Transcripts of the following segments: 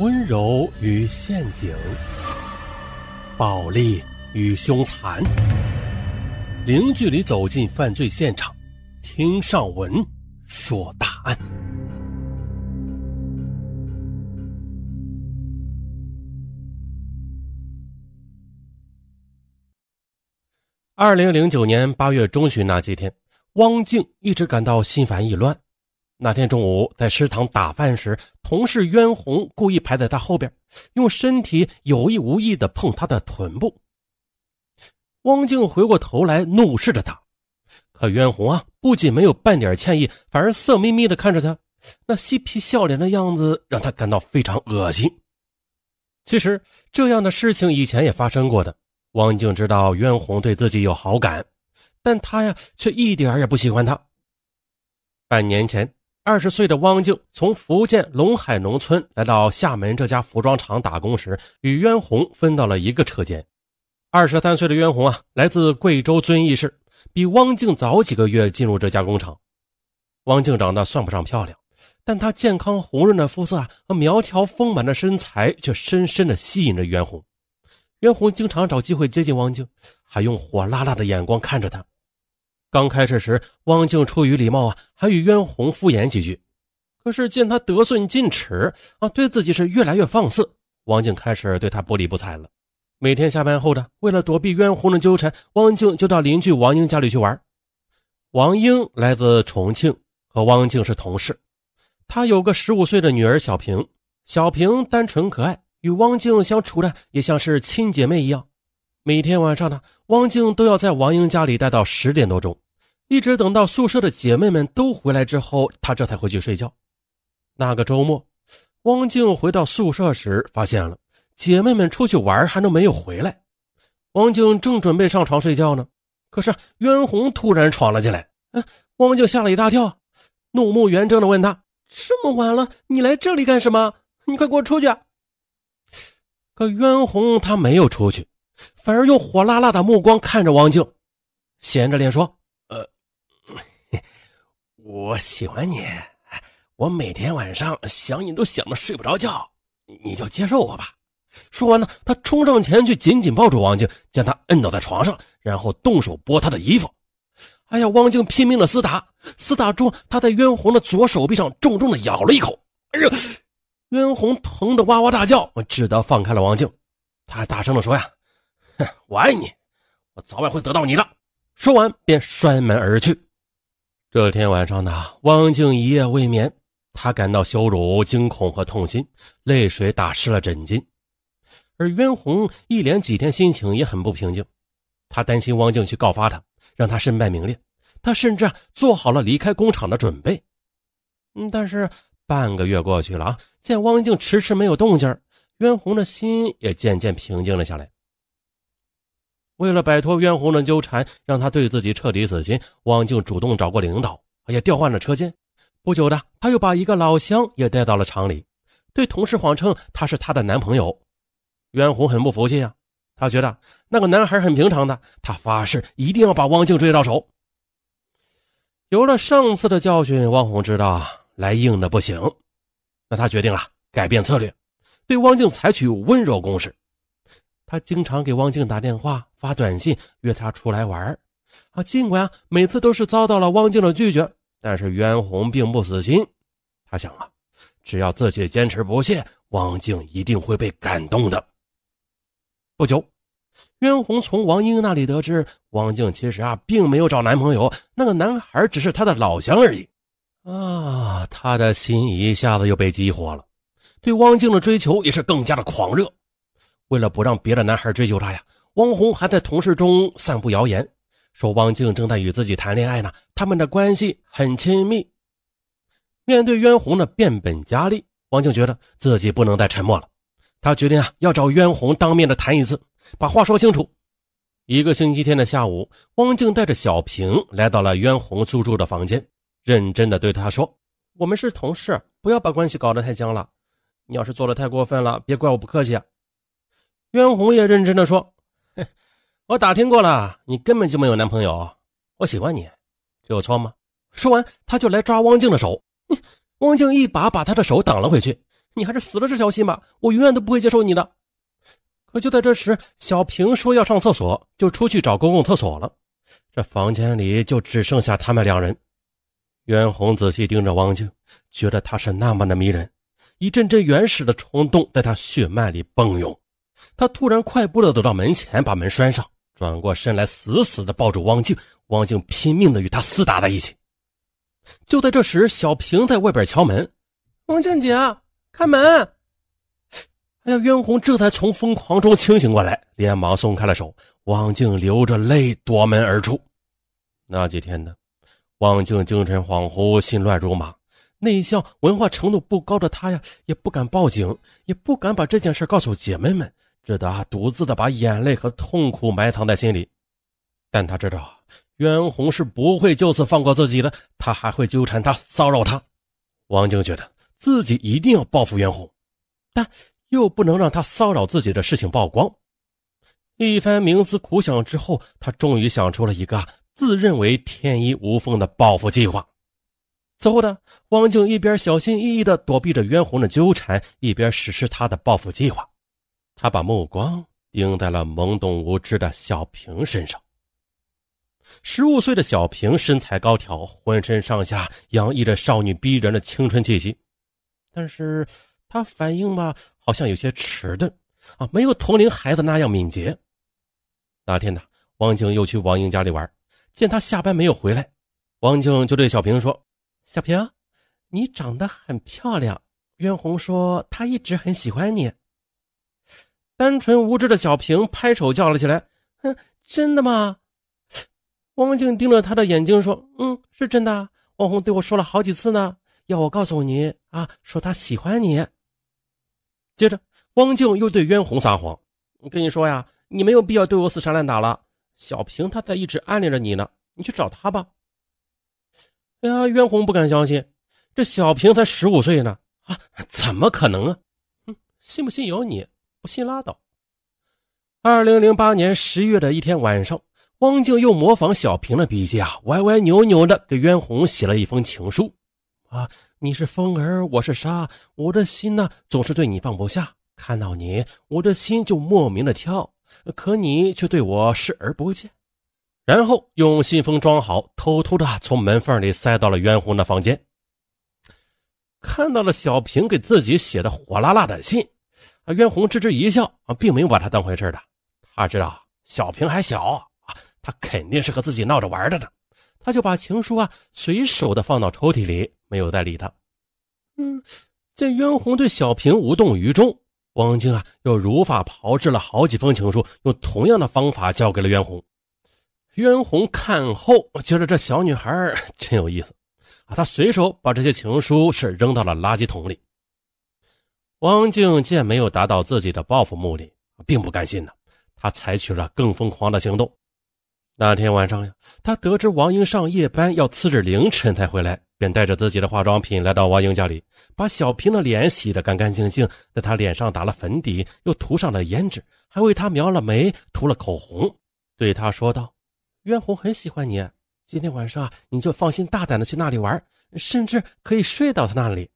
温柔与陷阱，暴力与凶残，零距离走进犯罪现场，听上文说大案。二零零九年八月中旬那几天，汪静一直感到心烦意乱。那天中午在食堂打饭时，同事渊红故意排在他后边，用身体有意无意地碰他的臀部。汪静回过头来怒视着他，可渊红啊，不仅没有半点歉意，反而色眯眯地看着他，那嬉皮笑脸的样子让他感到非常恶心。其实这样的事情以前也发生过的。汪静知道渊红对自己有好感，但他呀却一点也不喜欢他。半年前，二十岁的汪静从福建龙海农村来到厦门这家服装厂打工时，与渊红分到了一个车间。二十三岁的渊红啊，来自贵州遵义市，比汪静早几个月进入这家工厂。汪静长得算不上漂亮，但她健康红润的肤色啊和苗条丰满的身材却深深的吸引着渊红。袁红经常找机会接近汪静，还用火辣辣的眼光看着她。刚开始时，汪静出于礼貌啊，还与袁红敷衍几句。可是见他得寸进尺啊，对自己是越来越放肆，汪静开始对他不理不睬了。每天下班后的，为了躲避袁红的纠缠，汪静就到邻居王英家里去玩。王英来自重庆，和汪静是同事。他有个十五岁的女儿小平，小平单纯可爱。与汪静相处的也像是亲姐妹一样，每天晚上呢，汪静都要在王英家里待到十点多钟，一直等到宿舍的姐妹们都回来之后，她这才回去睡觉。那个周末，汪静回到宿舍时，发现了姐妹们出去玩还都没有回来。汪静正准备上床睡觉呢，可是袁红突然闯了进来，嗯，汪静吓了一大跳，怒目圆睁的问他：“这么晚了，你来这里干什么？你快给我出去！”可袁红他没有出去，反而用火辣辣的目光看着汪静，闲着脸说：“，我喜欢你，我每天晚上想你都想的睡不着觉，你就接受我吧。”说完呢，他冲上前去紧紧抱住王静，将她摁倒在床上，然后动手剥她的衣服。哎呀，王静拼命的厮打，厮打中，他在渊红的左手臂上重重的咬了一口。哎呀！渊红疼得哇哇大叫，只得放开了王静。他大声的说：“呀，哼，我爱你，我早晚会得到你的。”说完便摔门而去。这天晚上呢，汪静一夜未眠，他感到羞辱、惊恐和痛心，泪水打湿了枕巾。而渊红一连几天心情也很不平静，他担心汪静去告发他，让他身败名裂。他甚至做好了离开工厂的准备。嗯，但是。半个月过去了啊，见汪静迟迟没有动静，渊红的心也渐渐平静了下来。为了摆脱渊红的纠缠，让他对自己彻底死心，汪静主动找过领导，也调换了车间。不久的，他又把一个老乡也带到了厂里，对同事谎称他是他的男朋友。渊红很不服气啊，他觉得那个男孩很平常的，他发誓一定要把汪静追到手。有了上次的教训，汪红知道。来硬的不行，那他决定了改变策略，对汪静采取温柔攻势。他经常给汪静打电话、发短信，约她出来玩啊，尽管啊每次都是遭到了汪静的拒绝，但是袁弘并不死心。他想啊，只要自己坚持不懈，汪静一定会被感动的。不久，袁弘从王英那里得知，汪静其实啊并没有找男朋友，那个男孩只是他的老乡而已。啊，他的心一下子又被激活了，对汪静的追求也是更加的狂热。为了不让别的男孩追求她呀，汪红还在同事中散布谣言，说汪静正在与自己谈恋爱呢，他们的关系很亲密。面对渊红的变本加厉，汪静觉得自己不能再沉默了，他决定啊要找渊红当面的谈一次，把话说清楚。一个星期天的下午，汪静带着小平来到了渊红租住的房间。认真的对他说：“我们是同事，不要把关系搞得太僵了。你要是做的太过分了，别怪我不客气。”袁红也认真的说：“ 我打听过了，你根本就没有男朋友。我喜欢你，这有错吗？”说完，他就来抓汪静的手。汪静一把把他的手挡了回去：“你还是死了这条心吧，我永远都不会接受你的。可就在这时，小平说要上厕所，就出去找公共厕所了。这房间里就只剩下他们两人。袁弘仔细盯着汪静，觉得她是那么的迷人，一阵阵原始的冲动在他血脉里奔涌。他突然快步的走到门前，把门拴上，转过身来，死死的抱住汪静。汪静拼命的与他厮打在一起。就在这时，小平在外边敲门：“汪静姐，开门！”哎呀，袁弘这才从疯狂中清醒过来，连忙松开了手。汪静流着泪夺门而出。那几天呢，汪静精神恍惚，心乱如麻。内向、文化程度不高的她呀，也不敢报警，也不敢把这件事告诉姐妹们。只得独自的把眼泪和痛苦埋藏在心里，但他知道袁弘是不会就此放过自己的，他还会纠缠他、骚扰他。王静觉得自己一定要报复袁弘，但又不能让他骚扰自己的事情曝光。一番冥思苦想之后，他终于想出了一个自认为天衣无缝的报复计划。此后呢王静一边小心翼翼地躲避着袁弘的纠缠，一边实施他的报复计划。他把目光盯在了懵懂无知的小平身上。十五岁的小平身材高挑，浑身上下洋溢着少女逼人的青春气息，但是她反应吧，好像有些迟钝啊，没有同龄孩子那样敏捷。那天呢，王静又去王英家里玩，见他下班没有回来，王静就对小平说：“小平，你长得很漂亮，渊红说他一直很喜欢你。”单纯无知的小平拍手叫了起来：“哼，真的吗？”汪静盯着他的眼睛说：“嗯，是真的。汪红对我说了好几次呢，要我告诉你啊，说他喜欢你。”接着，汪静又对渊红撒谎：“我跟你说呀，你没有必要对我死缠烂打了。小平他在一直暗恋着你呢，你去找他吧。”哎呀，渊红不敢相信，这小平才十五岁呢，啊，怎么可能啊？哼，信不信由你。不信拉倒。二零零八年十月的一天晚上，汪静又模仿小平的笔记啊，歪歪扭扭的给袁弘写了一封情书。啊，你是风儿，我是沙，我的心呢总是对你放不下。看到你，我的心就莫名的跳，可你却对我视而不见。然后用信封装好，偷偷的从门缝里塞到了袁弘的房间。看到了小平给自己写的火辣辣的信。啊，袁弘吱吱一笑啊，并没有把他当回事的。他知道小平还小啊，他肯定是和自己闹着玩的呢。他就把情书啊随手的放到抽屉里，没有再理他。嗯，见袁弘对小平无动于衷，王晶啊又如法炮制了好几封情书，用同样的方法交给了袁弘。袁弘看后觉得这小女孩真有意思啊，他随手把这些情书是扔到了垃圾桶里。王静见没有达到自己的报复目的，并不甘心呢。他采取了更疯狂的行动。那天晚上呀，他得知王英上夜班，要次日凌晨才回来，便带着自己的化妆品来到王英家里，把小平的脸洗得干干净净，在他脸上打了粉底，又涂上了胭脂，还为他描了眉，涂了口红，对他说道：“渊红很喜欢你，今天晚上啊你就放心大胆的去那里玩，甚至可以睡到他那里。”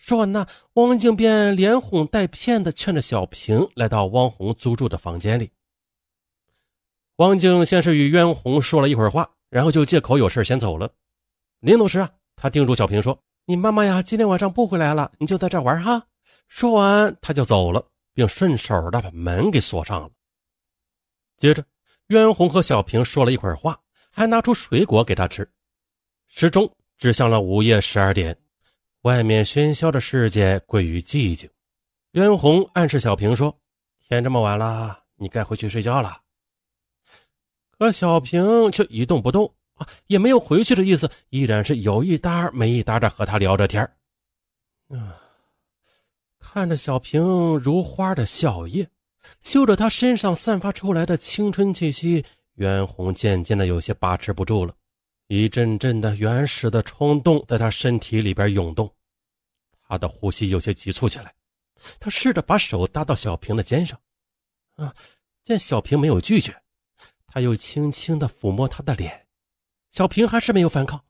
说完呢，汪静便连哄带骗的劝着小平来到汪红租住的房间里。汪静先是与渊红说了一会儿话，然后就借口有事先走了。临走时啊，他叮嘱小平说：“你妈妈呀，今天晚上不回来了，你就在这玩哈。”说完他就走了，并顺手的把门给锁上了。接着，渊红和小平说了一会儿话，还拿出水果给他吃。时钟指向了午夜十二点。外面喧嚣的世界归于寂静，袁弘暗示小平说：“天这么晚了，你该回去睡觉了。”可小平却一动不动啊，也没有回去的意思，依然是有一搭没一搭的和他聊着天啊，看着小平如花的笑靥，嗅着他身上散发出来的青春气息，袁弘渐渐的有些把持不住了。一阵阵的原始的冲动在他身体里边涌动，他的呼吸有些急促起来。他试着把手搭到小平的肩上，啊，见小平没有拒绝，他又轻轻的抚摸他的脸，小平还是没有反抗。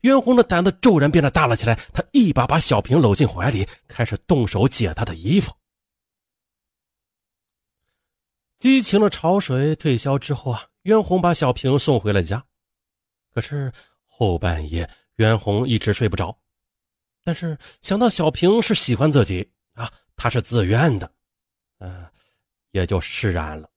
袁弘的胆子骤然变得大了起来，他一把把小平搂进怀里，开始动手解他的衣服。激情的潮水退消之后啊，袁弘把小平送回了家。可是后半夜，袁弘一直睡不着。但是想到小平是喜欢自己啊，他是自愿的，嗯，也就释然了。